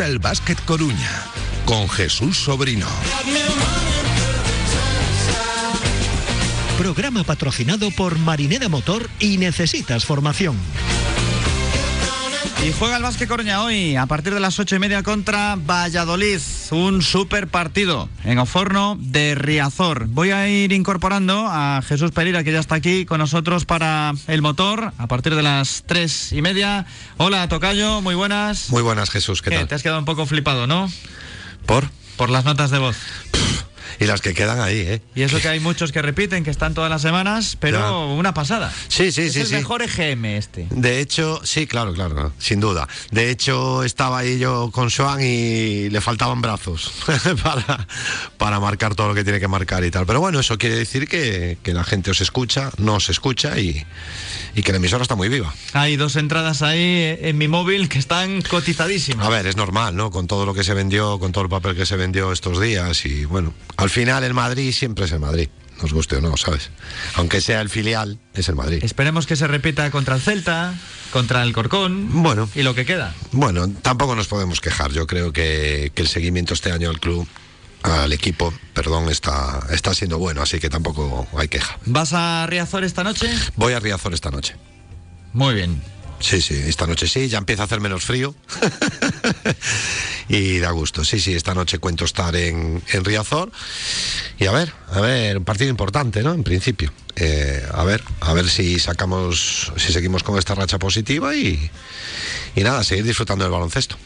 gusta el básquet Coruña con Jesús Sobrino. Programa patrocinado por Marinera Motor y Necesitas Formación. Y juega el Básquet Coruña hoy a partir de las ocho y media contra Valladolid. Un super partido en Oforno de Riazor. Voy a ir incorporando a Jesús Pereira que ya está aquí con nosotros para el motor a partir de las tres y media. Hola Tocayo, muy buenas. Muy buenas Jesús, ¿qué, tal? Te has quedado un poco flipado, ¿no? ¿Por? Por las notas de voz. Y las que quedan ahí, ¿eh? Y eso que hay muchos que repiten, que están todas las semanas, pero una pasada. Sí, sí, es sí. el sí. mejor EGM este. De hecho, sí, claro, claro, sin duda. De hecho, estaba ahí yo con Joan y le faltaban brazos para, para marcar todo lo que tiene que marcar y tal. Pero bueno, eso quiere decir que, que la gente os escucha, nos escucha y, y que la emisora está muy viva. Hay dos entradas ahí en mi móvil que están cotizadísimas. A ver, es normal, ¿no? Con todo lo que se vendió, con todo el papel que se vendió estos días y bueno, al final el Madrid siempre es el Madrid, nos guste o no, ¿sabes? Aunque sea el filial, es el Madrid. Esperemos que se repita contra el Celta, contra el Corcón Bueno, y lo que queda. bueno, tampoco nos podemos quejar. Yo creo que, que el seguimiento este año al club, al equipo, perdón, está, está siendo bueno, así que tampoco hay queja. ¿Vas a Riazor esta noche? Voy a Riazor esta noche. Muy bien. Sí, sí, esta noche sí, ya empieza a hacer menos frío. y da gusto. Sí, sí, esta noche cuento estar en, en Riazor. Y a ver, a ver, un partido importante, ¿no? En principio. Eh, a ver, a ver si sacamos, si seguimos con esta racha positiva y, y nada, seguir disfrutando del baloncesto.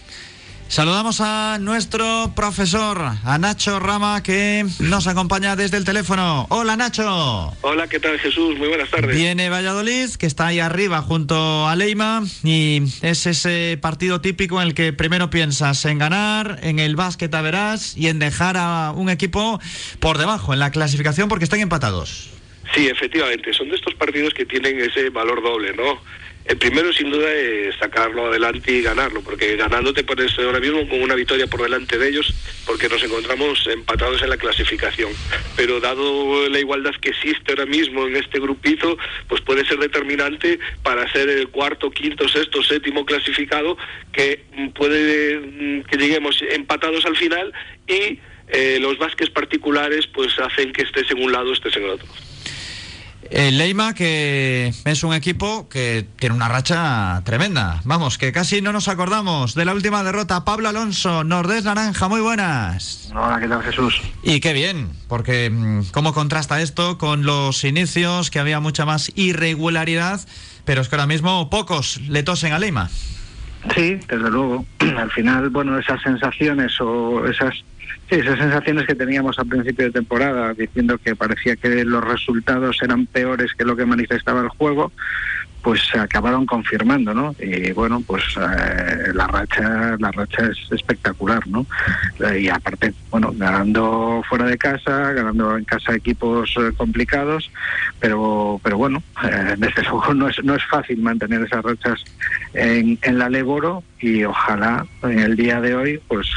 Saludamos a nuestro profesor, a Nacho Rama, que nos acompaña desde el teléfono. Hola Nacho. Hola, ¿qué tal Jesús? Muy buenas tardes. Viene Valladolid, que está ahí arriba junto a Leima, y es ese partido típico en el que primero piensas en ganar, en el básquet a verás y en dejar a un equipo por debajo en la clasificación porque están empatados. Sí, efectivamente, son de estos partidos que tienen ese valor doble, ¿no? El primero, sin duda, es sacarlo adelante y ganarlo, porque ganando te pones ahora mismo con una victoria por delante de ellos, porque nos encontramos empatados en la clasificación. Pero dado la igualdad que existe ahora mismo en este grupito, pues puede ser determinante para ser el cuarto, quinto, sexto, séptimo clasificado, que puede mm, que lleguemos empatados al final y eh, los básquets particulares pues hacen que estés en un lado, estés en el otro. El Leima, que es un equipo que tiene una racha tremenda. Vamos, que casi no nos acordamos de la última derrota. Pablo Alonso, Nordés Naranja, muy buenas. Hola, ¿qué tal Jesús? Y qué bien, porque mm, cómo contrasta esto con los inicios, que había mucha más irregularidad, pero es que ahora mismo pocos le tosen a Leima. Sí, desde luego. Al final, bueno, esas sensaciones o esas, esas sensaciones que teníamos al principio de temporada, diciendo que parecía que los resultados eran peores que lo que manifestaba el juego, pues se acabaron confirmando, ¿no? Y bueno, pues eh, la racha, la racha es espectacular, ¿no? Eh, y aparte, bueno, ganando fuera de casa, ganando en casa equipos eh, complicados, pero, pero bueno, eh, desde luego no es, no es fácil mantener esas rachas en, en la Leboro y ojalá en el día de hoy, pues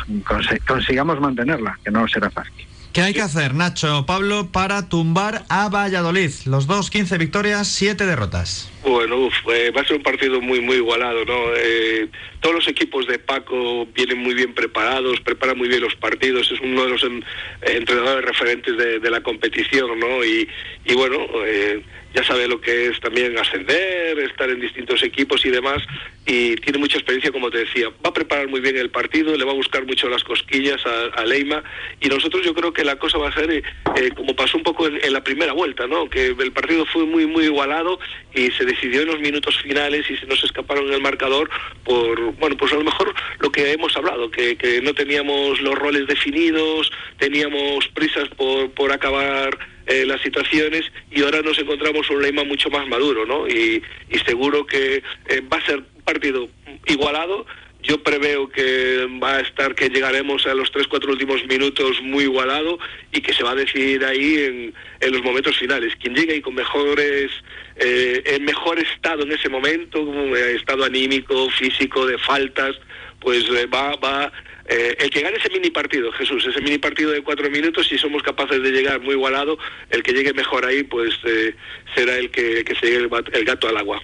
consigamos mantenerla, que no será fácil. ¿Qué hay que hacer, Nacho, Pablo, para tumbar a Valladolid? Los dos, 15 victorias, 7 derrotas. Bueno, uf, eh, va a ser un partido muy muy igualado, ¿no? Eh, todos los equipos de Paco vienen muy bien preparados, preparan muy bien los partidos, es uno de los en- entrenadores referentes de, de la competición, ¿no? Y, y bueno, eh, ya sabe lo que es también ascender, estar en distintos equipos y demás, y tiene mucha experiencia, como te decía. Va a preparar muy bien el partido, le va a buscar mucho las cosquillas a, a Leima, y nosotros yo creo que la cosa va a ser eh, eh, como pasó un poco en, en la primera vuelta, ¿no? Que el partido fue muy muy igualado y se decidió en los minutos finales y se nos escaparon en el marcador por, bueno, pues a lo mejor lo que hemos hablado, que, que no teníamos los roles definidos, teníamos prisas por, por acabar eh, las situaciones y ahora nos encontramos un Leima mucho más maduro, ¿no? Y, y seguro que eh, va a ser un partido igualado. Yo preveo que va a estar, que llegaremos a los tres, cuatro últimos minutos muy igualado y que se va a decidir ahí en, en los momentos finales. Quien llegue ahí con mejores, eh, en mejor estado en ese momento, eh, estado anímico, físico, de faltas, pues eh, va, va eh, el que gane ese mini partido, Jesús, ese mini partido de cuatro minutos, si somos capaces de llegar muy igualado, el que llegue mejor ahí, pues eh, será el que, se llegue el, el gato al agua.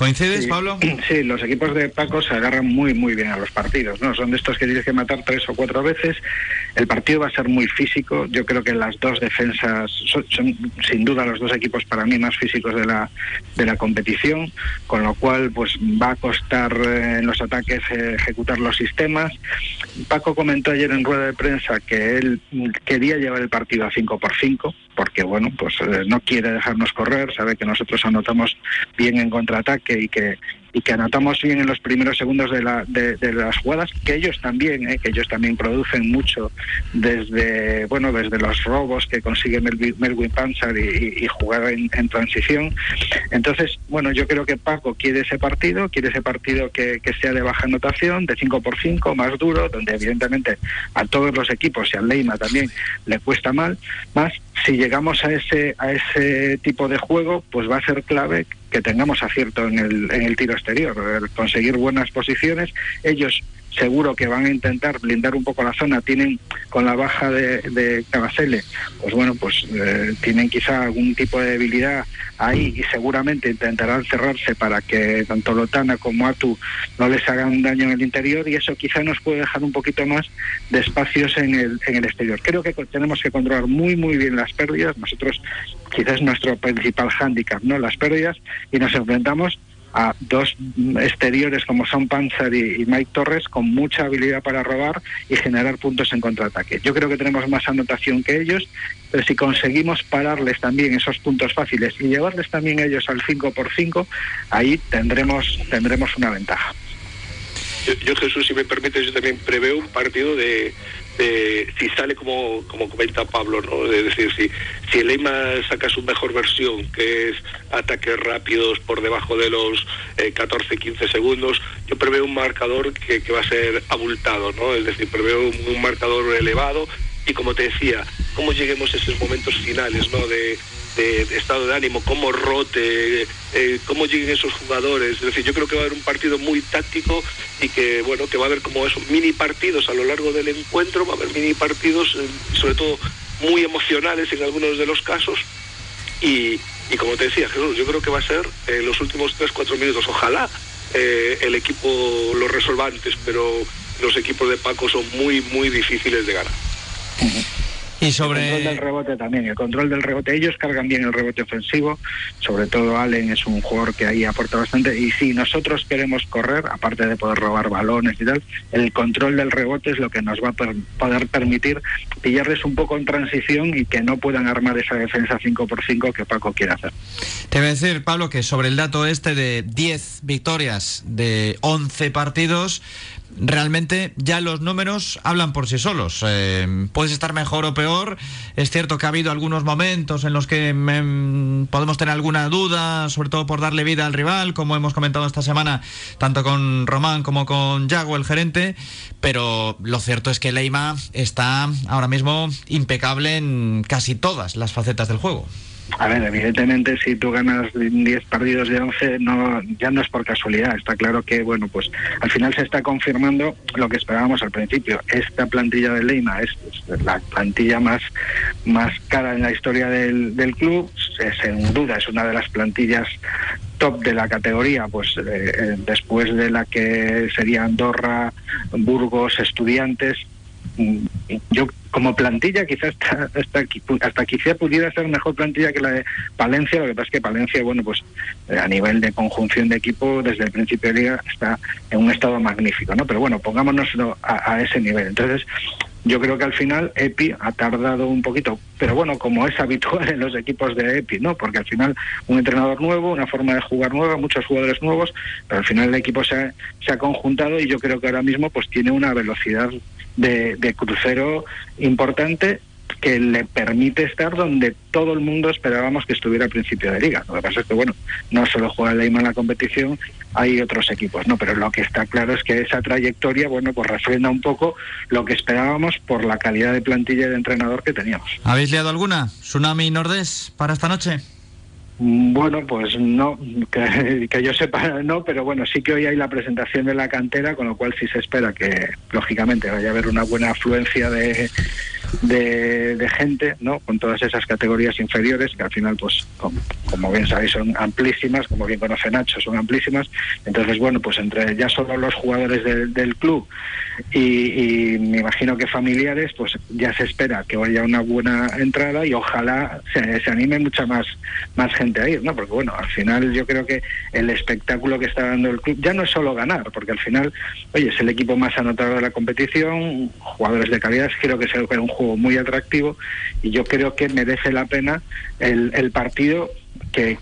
¿Coincides, Sí. Pablo? Sí, los equipos de Paco se agarran muy, muy bien a los partidos, ¿no? Son de estos que tienes que matar tres o cuatro veces. El partido va a ser muy físico. Yo creo que las dos defensas son, son, sin duda los dos equipos para mí más físicos de la, de la competición, con lo cual pues va a costar eh, en los ataques eh, ejecutar los sistemas. Paco comentó ayer en rueda de prensa que él quería llevar el partido a 5 por 5 porque bueno, pues eh, no quiere dejarnos correr, sabe que nosotros anotamos bien en contraataque y que y que anotamos bien en los primeros segundos de, la, de, las jugadas, que ellos también, eh, que ellos también producen mucho desde bueno desde los robos que consigue Melvin, Melvin Panzer y, jugar en, en, transición. Entonces, bueno, yo creo que Paco quiere ese partido, quiere ese partido que, que sea de baja anotación, de 5 por 5 más duro, donde evidentemente a todos los equipos y al Leima también le cuesta mal, más si llegamos a ese a ese tipo de juego, pues va a ser clave que tengamos acierto en el, en el tiro exterior, conseguir buenas posiciones. Ellos seguro que van a intentar blindar un poco la zona. Tienen con la baja de, de Cabasele, pues bueno, pues eh, tienen quizá algún tipo de debilidad ahí y seguramente intentarán cerrarse para que tanto Lotana como Atu no les hagan daño en el interior y eso quizá nos puede dejar un poquito más de espacios en el, en el exterior. Creo que tenemos que controlar muy muy bien las pérdidas. Nosotros quizás nuestro principal hándicap, ¿no? Las pérdidas y nos enfrentamos a dos exteriores como son Panzer y, Mike Torres con mucha habilidad para robar y generar puntos en contraataque. Yo creo que tenemos más anotación que ellos, pero si conseguimos pararles también esos puntos fáciles y llevarles también ellos al 5 por 5 ahí tendremos tendremos una ventaja. Yo, Jesús, si me permites, yo también preveo un partido de, de si sale como, como comenta Pablo, ¿no? Es decir, si, si el Eima saca su mejor versión, que es ataques rápidos por debajo de los eh, 14-15 segundos, yo preveo un marcador que, que, va a ser abultado, ¿no? Es decir, preveo un, un marcador elevado y como te decía, cómo lleguemos a esos momentos finales, ¿no? De, de, estado de ánimo, cómo rote, eh, cómo lleguen esos jugadores. Es decir, yo creo que va a haber un partido muy táctico y que, bueno, que va a haber como esos mini partidos a lo largo del encuentro, va a haber mini partidos, eh, sobre todo muy emocionales en algunos de los casos. Y, y como te decía, Jesús, yo creo que va a ser eh, los últimos 3-4 minutos. Ojalá eh, el equipo lo resuelva antes, pero los equipos de Paco son muy, muy difíciles de ganar. Y sobre... El control del rebote también, el control del rebote. Ellos cargan bien el rebote ofensivo, sobre todo Allen es un jugador que ahí aporta bastante. Y si nosotros queremos correr, aparte de poder robar balones y tal, el control del rebote es lo que nos va a per poder permitir pillarles un poco en transición y que no puedan armar esa defensa 5 por 5 que Paco quiere hacer. Te voy a decir, Pablo, que sobre el dato este de 10 victorias de 11 partidos, realmente ya los números hablan por sí solos. Eh, puedes estar mejor o peor. Es cierto que ha habido algunos momentos en los que me, podemos tener alguna duda, sobre todo por darle vida al rival, como hemos comentado esta semana, tanto con Román como con Yago, el gerente. Pero lo cierto es que Leima está ahora mismo impecable en casi todas las facetas del juego. A ver, evidentemente si tú ganas 10 partidos de 11 no, ya no es por casualidad, está claro que bueno, pues al final se está confirmando lo que esperábamos al principio. Esta plantilla de Leima es, es la plantilla más, más cara en la historia del, del club, sin duda es una de las plantillas top de la categoría, pues eh, después de la que sería Andorra, Burgos, Estudiantes, yo como plantilla quizás hasta, hasta, hasta, quizá pudiera ser mejor plantilla que la de Palencia, lo que pasa es que Palencia, bueno, pues a nivel de conjunción de equipo desde el principio de liga está en un estado magnífico, ¿no? Pero bueno, pongámonos a, a ese nivel. Entonces, yo creo que al final Epi ha tardado un poquito, pero bueno, como es habitual en los equipos de Epi, ¿no? Porque al final un entrenador nuevo, una forma de jugar nueva, muchos jugadores nuevos, pero al final el equipo se ha, se ha conjuntado y yo creo que ahora mismo pues tiene una velocidad de, de crucero importante que le permite estar donde todo el mundo esperábamos que estuviera al principio de liga. Lo que pasa es que, bueno, no solo juega Leima en la competición, hay otros equipos, ¿no? Pero lo que está claro es que esa trayectoria, bueno, pues refrenda un poco lo que esperábamos por la calidad de plantilla y de entrenador que teníamos. ¿Habéis liado alguna? ¿Tsunami Nordés para esta noche? Bueno, pues no, que, yo sepa no, pero bueno, sí que hoy hay la presentación de la cantera, con lo cual sí se espera que, lógicamente, vaya a haber una buena afluencia de, de, gente, ¿no? Con todas esas categorías inferiores, que al final, pues, como, bien sabéis, son amplísimas, como bien conoce Nacho, son amplísimas. Entonces, bueno, pues entre ya solo los jugadores del club y, me imagino que familiares, pues ya se espera que vaya una buena entrada y ojalá se, se anime mucha más, más gente ir, ¿no? Porque bueno, al final yo creo que el espectáculo que está dando el club ya no es solo ganar, porque al final, oye, es el equipo más anotador de la competición, jugadores de calidad, creo que es un juego muy atractivo y yo creo que merece la pena el, el partido que,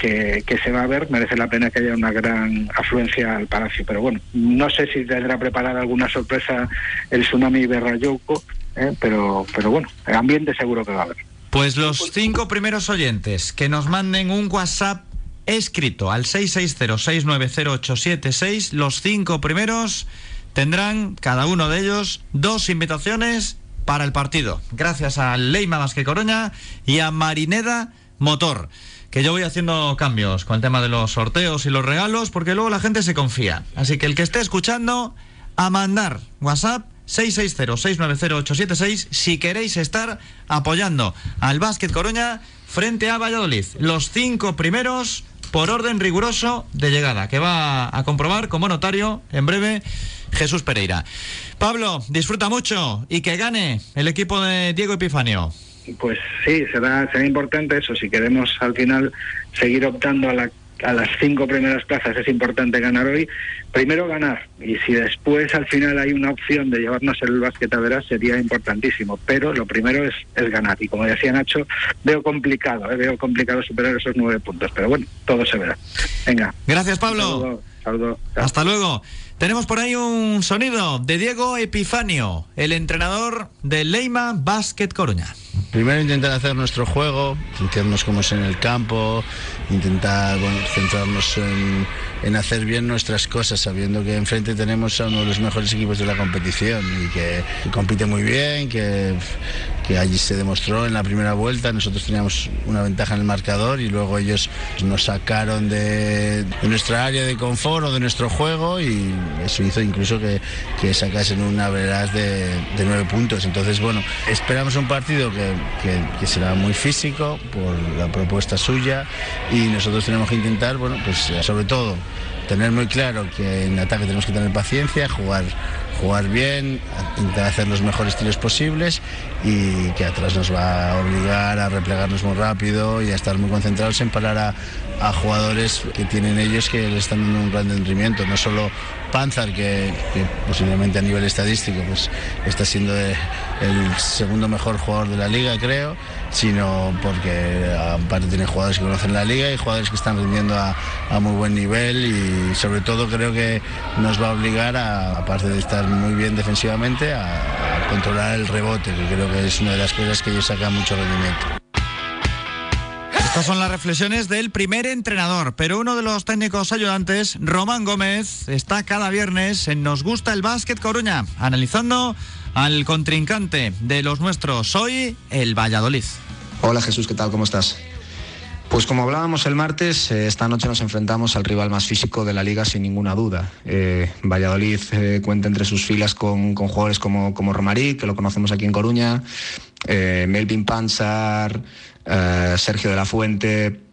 que, se va a ver, merece la pena que haya una gran afluencia al Palacio. Pero bueno, no sé si tendrá preparada alguna sorpresa el Tsunami Berrayouco, ¿eh? pero, pero bueno, el ambiente seguro que va a haber. Pues los cinco primeros oyentes que nos manden un WhatsApp escrito al 660-690-876, los cinco primeros tendrán cada uno de ellos dos invitaciones para el partido. Gracias a Leima Vázquez Coroña y a Marineda Motor. Que yo voy haciendo cambios con el tema de los sorteos y los regalos, porque luego la gente se confía. Así que el que esté escuchando, a mandar WhatsApp 660-690-876 si queréis estar apoyando al Básquet Coruña frente a Valladolid. Los cinco primeros por orden riguroso de llegada, que va a comprobar como notario en breve Jesús Pereira. Pablo, disfruta mucho y que gane el equipo de Diego Epifanio. Pues sí, será, será importante eso, si queremos al final seguir optando a la a las cinco primeras plazas es importante ganar hoy. Primero ganar, y si después al final hay una opción de llevarnos el básquet a veras, sería importantísimo. Pero lo primero es, es ganar. Y como decía Nacho, veo complicado, ¿eh? veo complicado superar esos nueve puntos. Pero bueno, todo se verá. Venga. Gracias, Pablo. Saludos. Hasta luego. Tenemos por ahí un sonido de Diego Epifanio, el entrenador de Leima Basket Coruña. Primero intentar hacer nuestro juego, sentirnos como es en el campo, intentar centrarnos en, hacer bien nuestras cosas, sabiendo que enfrente tenemos a uno de los mejores equipos de la competición y que, compite muy bien, que allí se demostró en la primera vuelta. Nosotros teníamos una ventaja en el marcador y luego ellos nos sacaron de, nuestra área de confort o de nuestro juego y eso hizo incluso que, que sacasen una veraz de, de, nueve puntos. Entonces, bueno, esperamos un partido que, que, será muy físico por la propuesta suya y nosotros tenemos que intentar, bueno, pues sobre todo tener muy claro que en ataque tenemos que tener paciencia, jugar jugar bien, intentar hacer los mejores tiros posibles y que atrás nos va a obligar a replegarnos muy rápido y a estar muy concentrados en parar a, jugadores que tienen ellos que le están dando un gran rendimiento, no solo Panzer, que, posiblemente a nivel estadístico pues, está siendo el segundo mejor jugador de la liga, creo, sino porque aparte tiene jugadores que conocen la liga y jugadores que están rindiendo a, muy buen nivel y sobre todo creo que nos va a obligar, a, aparte de estar muy bien defensivamente, a, a controlar el rebote, que creo que es una de las cosas que ellos sacan mucho rendimiento. Estas son las reflexiones del primer entrenador, pero uno de los técnicos ayudantes, Román Gómez, está cada viernes en Nos Gusta el Básquet Coruña, analizando al contrincante de los nuestros hoy, el Valladolid. Hola Jesús, ¿qué tal? ¿Cómo estás? Pues como hablábamos el martes, eh, esta noche nos enfrentamos al rival más físico de la liga sin ninguna duda. Eh, Valladolid eh, cuenta entre sus filas con, jugadores como, como Romarí, que lo conocemos aquí en Coruña, Melvin Panzar, Sergio de la Fuente,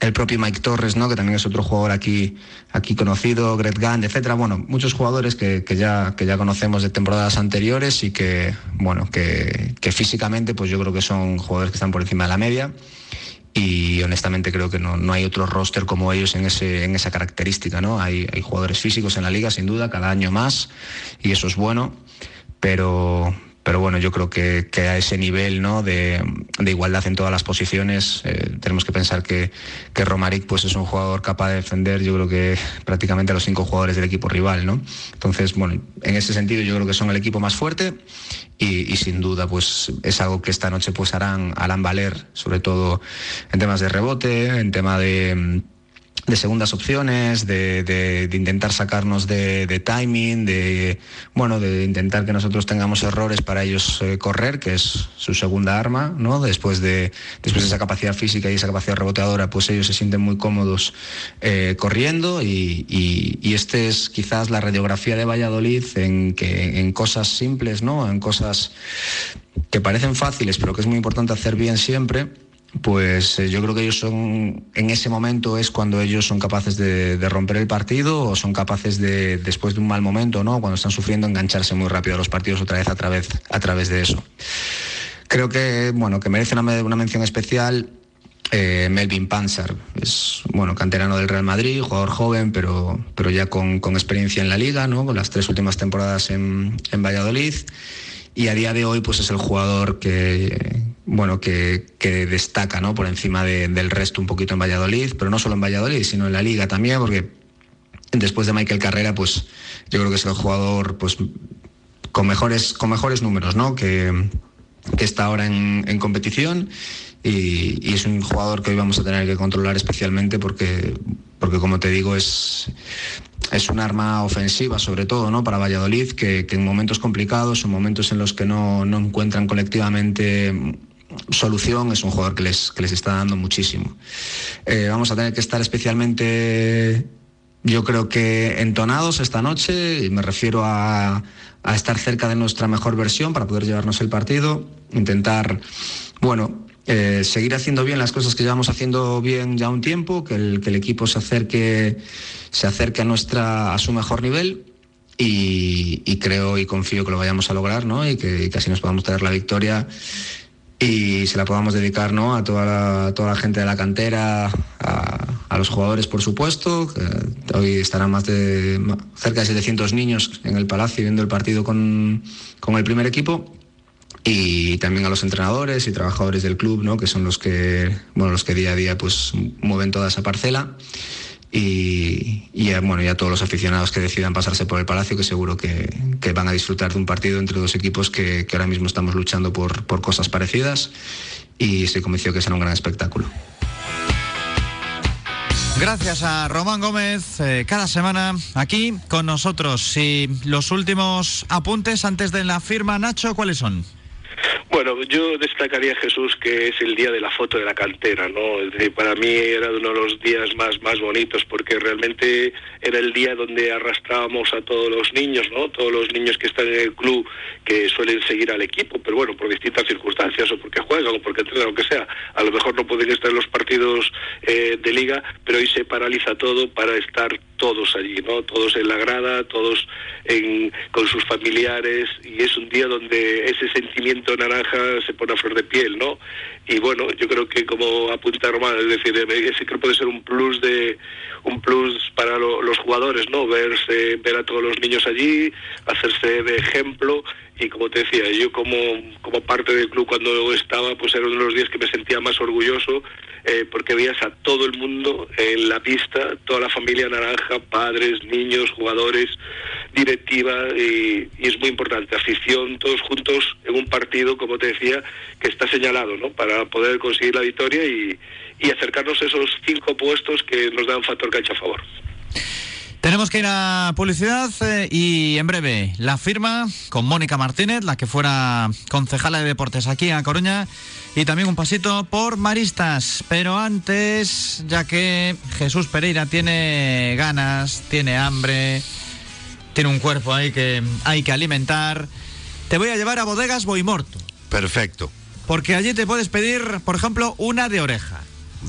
el propio Mike Torres, ¿no? que también es otro jugador aquí, aquí conocido, Greg Gand, etcétera. Bueno, muchos jugadores que, ya, que ya conocemos de temporadas anteriores y que, bueno, que, que físicamente pues yo creo que son jugadores que están por encima de la media y honestamente creo que no, hay otro roster como ellos en, ese, en esa característica. ¿no? Hay, hay jugadores físicos en la liga, sin duda, cada año más, y eso es bueno, pero, pero bueno, yo creo que, a ese nivel ¿no? de, igualdad en todas las posiciones, eh, tenemos que pensar que, que Romaric pues, es un jugador capaz de defender, yo creo que prácticamente a los cinco jugadores del equipo rival. ¿no? Entonces, bueno, en ese sentido yo creo que son el equipo más fuerte y, sin duda pues es algo que esta noche pues harán, harán valer, sobre todo en temas de rebote, en tema de de segundas opciones, de, de, intentar sacarnos de, de, timing, de bueno, de intentar que nosotros tengamos errores para ellos eh, correr, que es su segunda arma, ¿no? Después de después de esa capacidad física y esa capacidad reboteadora, pues ellos se sienten muy cómodos eh, corriendo y, y, y, este es quizás la radiografía de Valladolid en que en cosas simples, ¿no? En cosas que parecen fáciles, pero que es muy importante hacer bien siempre pues eh, yo creo que ellos son, en ese momento es cuando ellos son capaces de, romper el partido o son capaces de, después de un mal momento, ¿no? Cuando están sufriendo, engancharse muy rápido a los partidos otra vez a través, a través de eso. Creo que, bueno, que merece una, mención especial eh, Melvin Panzer, es bueno, canterano del Real Madrid, jugador joven, pero, pero ya con, con experiencia en la liga, ¿no? Con las tres últimas temporadas en, en Valladolid y a día de hoy pues es el jugador que bueno que, destaca ¿no? por encima de, del resto un poquito en Valladolid, pero no solo en Valladolid, sino en la liga también, porque después de Michael Carrera, pues yo creo que es el jugador pues con mejores, con mejores números, ¿no? Que, está ahora en, en competición y, y, es un jugador que hoy vamos a tener que controlar especialmente porque, porque como te digo, es, es un arma ofensiva, sobre todo, ¿no? Para Valladolid, que, en momentos complicados, en momentos en los que no, no encuentran colectivamente solución, es un jugador que les, que les está dando muchísimo. Eh, vamos a tener que estar especialmente, yo creo que entonados esta noche, y me refiero a, a estar cerca de nuestra mejor versión para poder llevarnos el partido, intentar, bueno, eh, seguir haciendo bien las cosas que llevamos haciendo bien ya un tiempo, que el, que el equipo se acerque, se acerque a, nuestra, a su mejor nivel y, creo y confío que lo vayamos a lograr ¿no? y, que, y así nos podamos traer la victoria y se la podamos dedicar ¿no? a, toda la, toda la gente de la cantera, a, a los jugadores por supuesto, que hoy estarán más de cerca de 700 niños en el Palacio viendo el partido con, con el primer equipo y también a los entrenadores y trabajadores del club, ¿no? que son los que, bueno, los que día a día pues, mueven toda esa parcela. Y, y bueno, ya todos los aficionados que decidan pasarse por el Palacio, que seguro que, van a disfrutar de un partido entre dos equipos que, que ahora mismo estamos luchando por, por cosas parecidas y estoy convencido que será un gran espectáculo. Gracias a Román Gómez, eh, cada semana aquí con nosotros. Y los últimos apuntes antes de la firma, Nacho, ¿cuáles son? Bueno, yo destacaría Jesús que es el día de la foto de la cantera, ¿no? Para mí era uno de los días más más bonitos porque realmente era el día donde arrastrábamos a todos los niños, ¿no? Todos los niños que están en el club que suelen seguir al equipo, pero bueno, por distintas circunstancias o porque juegan o porque entrenan, lo que sea. A lo mejor no pueden estar en los partidos eh, de liga, pero hoy se paraliza todo para estar todos allí, ¿no? Todos en la grada, todos en, con sus familiares y es un día donde ese sentimiento naranja se pone a flor de piel, ¿no? Y bueno, yo creo que como apunta Román, es decir, ese creo puede ser un plus de un plus para lo, los jugadores, ¿no? Verse, ver a todos los niños allí, hacerse de ejemplo y como te decía, yo como, como parte del club cuando estaba, pues era uno de los días que me sentía más orgulloso eh, porque veías a todo el mundo en la pista, toda la familia naranja, padres, niños, jugadores, directiva y, es muy importante, afición, todos juntos en un partido, como te decía, que está señalado, ¿no? Para poder conseguir la victoria y, y acercarnos a esos cinco puestos que nos dan factor cancha a favor. Tenemos que ir a publicidad eh, y en breve la firma con Mónica Martínez, la que fuera concejala de deportes aquí en Coruña, y también un pasito por Maristas. Pero antes, ya que Jesús Pereira tiene ganas, tiene hambre, tiene un cuerpo ahí que hay que alimentar, te voy a llevar a Bodegas Boimorto. Perfecto. Porque allí te puedes pedir, por ejemplo, una de oreja.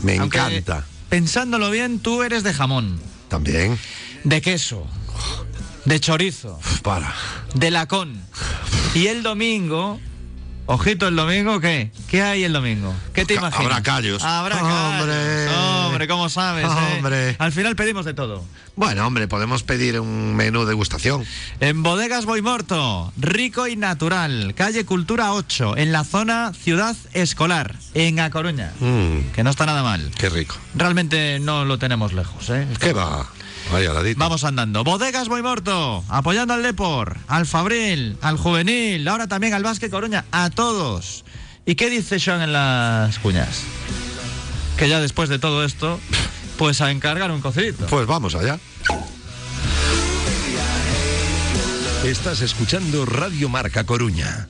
Me Aunque, encanta. Pensándolo bien, tú eres de jamón. También de queso, de chorizo, para, de lacón. Y el domingo, ojito el domingo, ¿qué? ¿Qué hay el domingo? ¿Qué te imaginas? Habrá callos. Habrá callos. Hombre. Hombre, ¿cómo sabes? Hombre. Eh? Al final pedimos de todo. Bueno, hombre, podemos pedir un menú de degustación. En Bodegas Boimorto, rico y natural, calle Cultura 8, en la zona Ciudad Escolar, en A Coruña. Mm. Que no está nada mal. Qué rico. Realmente no lo tenemos lejos, ¿eh? ¿Qué va? Vamos andando. Bodegas Boimorto, apoyando al Depor, al Fabril, al Juvenil, ahora también al Básquet Coruña, a todos. ¿Y qué dice Sean en las cuñas? Que ya después de todo esto, Pues a encargar un cocidito. Pues vamos allá. Estás escuchando Radio Marca Coruña.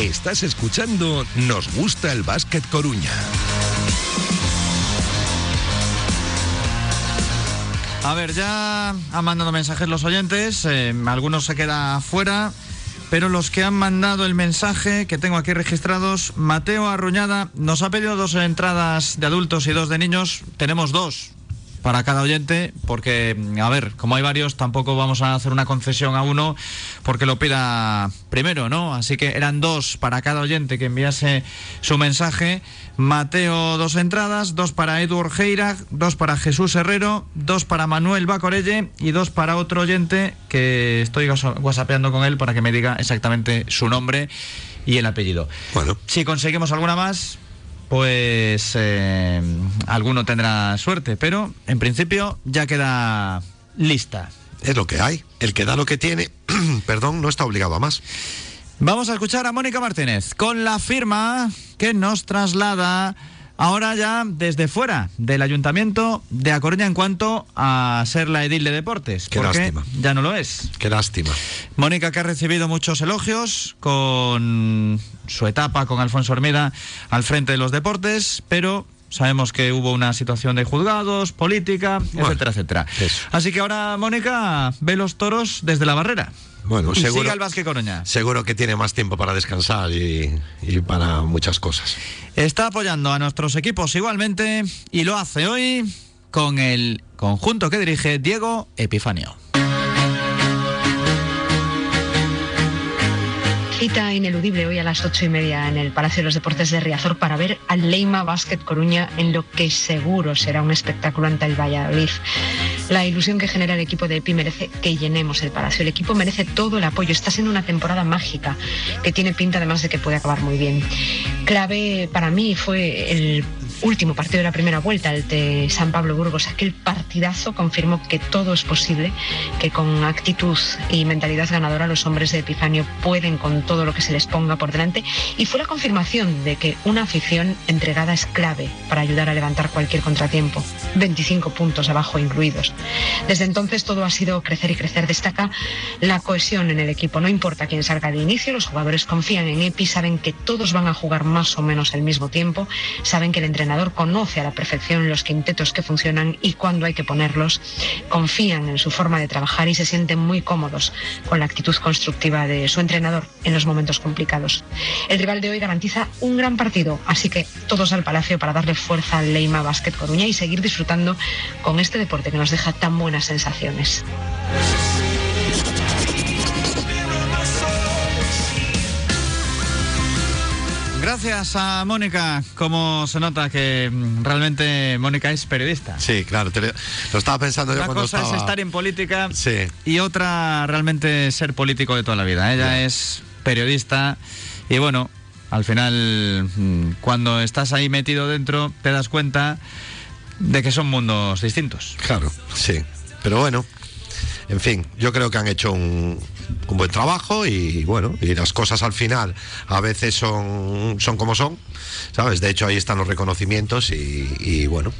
Estás escuchando Nos gusta el básquet Coruña. A ver, ya han mandado mensajes los oyentes, eh, algunos se queda fuera, pero los que han mandado el mensaje que tengo aquí registrados, Mateo Arruñada nos ha pedido dos entradas de adultos y dos de niños, tenemos dos para cada oyente, porque, a ver, como hay varios, tampoco vamos a hacer una concesión a uno porque lo pida primero, ¿no? Así que eran dos para cada oyente que enviase su mensaje. Mateo, dos entradas, dos para Edu Orgeira, dos para Jesús Herrero, dos para Manuel Bacorelle y dos para otro oyente que estoy whatsappeando con él para que me diga exactamente su nombre y el apellido. Bueno, Si conseguimos alguna más, pues eh, alguno tendrá suerte, pero en principio ya queda lista. es lo que hay. El que da lo que tiene, perdón, no está obligado a más. Vamos a escuchar a Mónica Martínez con la firma que nos traslada ahora ya desde fuera del ayuntamiento de A Coruña en cuanto a ser la edil de deportes. Qué porque lástima. ya no lo es. Qué lástima. Mónica que ha recibido muchos elogios con su etapa con Alfonso Hermida al frente de los deportes, pero sabemos que hubo una situación de juzgados, política, Bueno, etcétera, etcétera. eso. Así que ahora Mónica ve los toros desde la barrera. Bueno, seguro, sigue al Vázquez Coruña. seguro que tiene más tiempo para descansar y, y para muchas cosas. Está apoyando a nuestros equipos igualmente y lo hace hoy con el conjunto que dirige Diego Epifanio. Cita ineludible hoy a las ocho y media en el Palacio de los Deportes de Riazor para ver al Leima Basket Coruña en lo que seguro será un espectáculo ante el Valladolid. La ilusión que genera el equipo de EPI merece que llenemos el Palacio. El equipo merece todo el apoyo. Está siendo una temporada mágica que tiene pinta además de que puede acabar muy bien. Clave para mí fue el último partido de la primera vuelta, el de San Pablo Burgos. Aquel partidazo confirmó que todo es posible, que con actitud y mentalidad ganadora los hombres de Epifanio pueden con todo lo que se les ponga por delante y fue la confirmación de que una afición entregada es clave para ayudar a levantar cualquier contratiempo. 25 puntos abajo incluidos. Desde entonces todo ha sido crecer y crecer. Destaca la cohesión en el equipo. No importa quién salga de inicio, los jugadores confían en Epi, saben que todos van a jugar más o menos al mismo tiempo, saben que el entrenador conoce a la perfección los quintetos que funcionan y cuándo hay que ponerlos, confían en su forma de trabajar y se sienten muy cómodos con la actitud constructiva de su entrenador en los momentos complicados. El rival de hoy garantiza un gran partido, así que todos al Palacio para darle fuerza al Leima Basket Coruña y seguir disfrutando con este deporte que nos deja tan buenas sensaciones. Gracias a Mónica, como se nota que mm, realmente Mónica es periodista. Sí, claro, te lo, estaba pensando yo Una cuando cosa estaba... es estar en política Sí. y otra realmente ser político de toda la vida. Ella es periodista y bueno, al final mm, cuando estás ahí metido dentro te das cuenta de que son mundos distintos. Claro, sí. Pero bueno, en fin, yo creo que han hecho un, un buen trabajo y bueno, y las cosas al final a veces son, son como son, ¿sabes? De hecho ahí están los reconocimientos y, y bueno,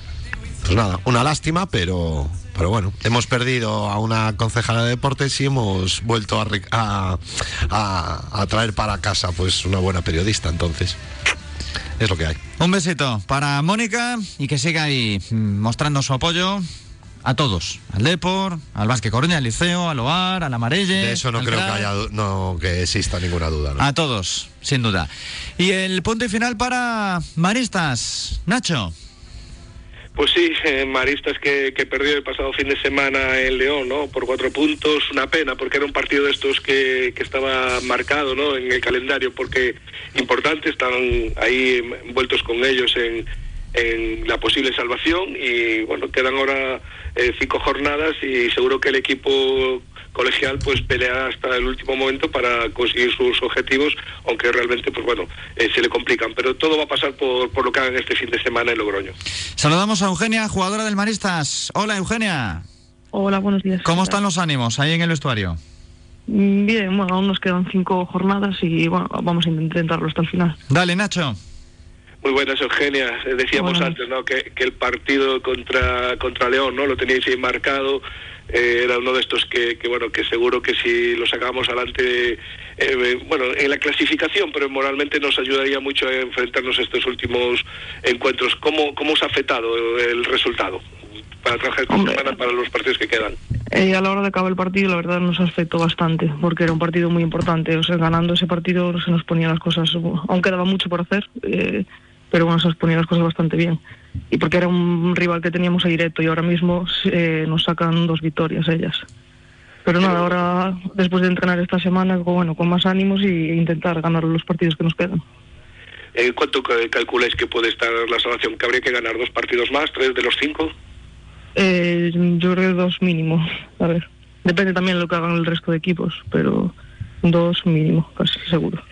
pues nada, una lástima, pero, pero bueno, hemos perdido a una concejala de deportes y hemos vuelto a, a- a traer para casa pues una buena periodista, entonces es lo que hay. Un besito para Mónica y que siga ahí mm, mostrando su apoyo a todos, al Depor, al Vázquez Coruña, al Liceo, al OAR, al Amarelle. De eso no al creo que haya no que exista ninguna duda. ¿no? A todos, sin duda. Y el punto y final para Maristas. Nacho. Pues sí, eh, Maristas que, que perdió el pasado fin de semana en León, ¿no? Por cuatro puntos, una pena, porque era un partido de estos que, que estaba marcado, ¿no? En el calendario, porque importante, están ahí envueltos con ellos en, en la posible salvación y, bueno, quedan ahora eh, cinco jornadas y seguro que el equipo colegial pues pelea hasta el último momento para conseguir sus objetivos, aunque realmente pues bueno, eh, se le complican, pero todo va a pasar por, por lo que hagan este fin de semana en Logroño. Saludamos a Eugenia, jugadora del Maristas. Hola, Eugenia. Hola, buenos días. ¿Cómo están los ánimos ahí en el vestuario? Mm, Bien, bueno, aún nos quedan cinco jornadas y bueno, vamos a intentarlo hasta el final. Dale, Nacho. Muy buenas, Eugenia. Eh, Decíamos antes, ¿no? Que, que el partido contra contra León, ¿no? Lo teníais ahí marcado. eh, era uno de estos que, que, bueno, que seguro que si lo sacamos adelante, eh, bueno, en la clasificación, pero moralmente nos ayudaría mucho a enfrentarnos a estos últimos encuentros. ¿Cómo, cómo os ha afectado el resultado para trabajar Hombre. semana para los partidos que quedan? Eh, a la hora de acabar el partido, la verdad nos afectó bastante, porque era un partido muy importante. O sea, ganando ese partido se nos ponían las cosas, aún quedaba mucho por hacer, eh, pero bueno, se nos ponían las cosas bastante bien. Y porque era un rival que teníamos ahí directo y ahora mismo eh, nos sacan dos victorias ellas. Pero nada, ahora después de entrenar esta semana, con- bueno, con más ánimos y intentar ganar los partidos que nos quedan. Eh, ¿Cuánto ca- calculáis que puede estar la salvación? ¿Que habría que ganar dos partidos más, tres de los cinco? Eh, yo creo que dos mínimo. A ver, depende también de lo que hagan el resto de equipos, pero dos mínimo, casi seguro.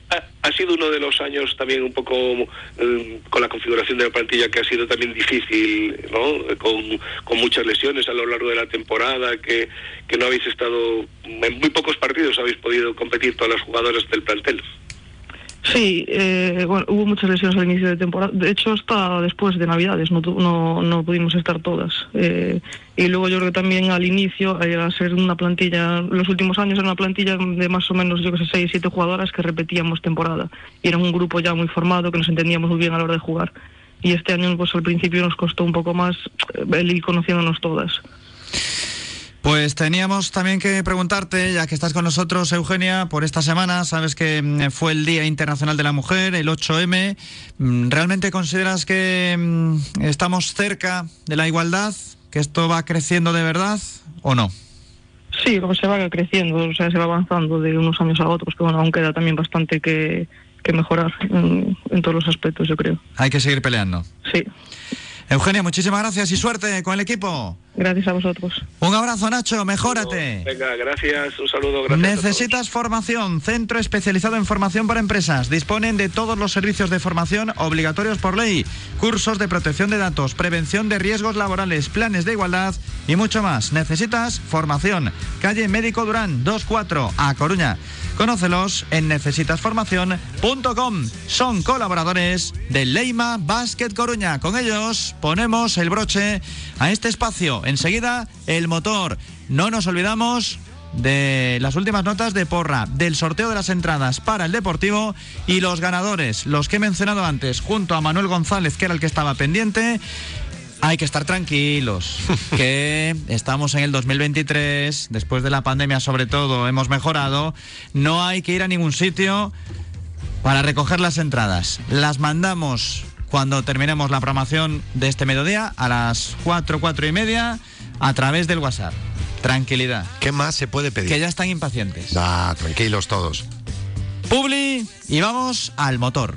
Sido uno de los años también un poco eh, con la configuración de la plantilla que ha sido también difícil, ¿no? Con, con muchas lesiones a lo largo de la temporada, que, que no habéis estado, en muy pocos partidos habéis podido competir todas las jugadoras del plantel. Sí, eh, bueno, hubo muchas lesiones al inicio de temporada. De hecho, hasta después de Navidades no, no, no pudimos estar todas. Eh, y luego yo creo que también al inicio, eh, al ser una plantilla, los últimos años era una plantilla de más o menos, yo que sé, seis, siete jugadoras que repetíamos temporada. Y era un grupo ya muy formado, que nos entendíamos muy bien a la hora de jugar. Y este año, pues al principio nos costó un poco más eh, el ir conociéndonos todas. Pues teníamos también que preguntarte, ya que estás con nosotros, Eugenia, por esta semana, sabes que mm, fue el Día Internacional de la Mujer, el 8M. Mm, ¿Realmente consideras que mm, estamos cerca de la igualdad? ¿Que esto va creciendo de verdad o no? Sí, como se va creciendo, o sea, se va avanzando de unos años a otros, que bueno, aún queda también bastante que, que mejorar en, en todos los aspectos, yo creo. Hay que seguir peleando. Sí, Eugenia, muchísimas gracias y suerte con el equipo. gracias a vosotros. Un abrazo, Nacho, mejórate. Venga, gracias, un saludo, gracias. a todos. Necesitas formación, centro especializado en formación para empresas. Disponen de todos los servicios de formación obligatorios por ley, cursos de protección de datos, prevención de riesgos laborales, planes de igualdad y mucho más. Necesitas formación. Calle Médico Durán 24 a Coruña. Conócelos en necesitasformación.com. Son colaboradores de Leima Basket Coruña. Con ellos ponemos el broche a este espacio. Enseguida, el motor. No nos olvidamos de las últimas notas de porra, del sorteo de las entradas para el Deportivo y los ganadores, los que he mencionado antes, junto a Manuel González, que era el que estaba pendiente. Hay que estar tranquilos, que estamos en el 2023, después de la pandemia sobre todo hemos mejorado, no hay que ir a ningún sitio para recoger las entradas. Las mandamos cuando terminemos la programación de este mediodía a las 4, 4 y media a través del WhatsApp. Tranquilidad, ¿Qué más se puede pedir? que ya están impacientes. Ah, tranquilos todos. Publi y vamos al motor.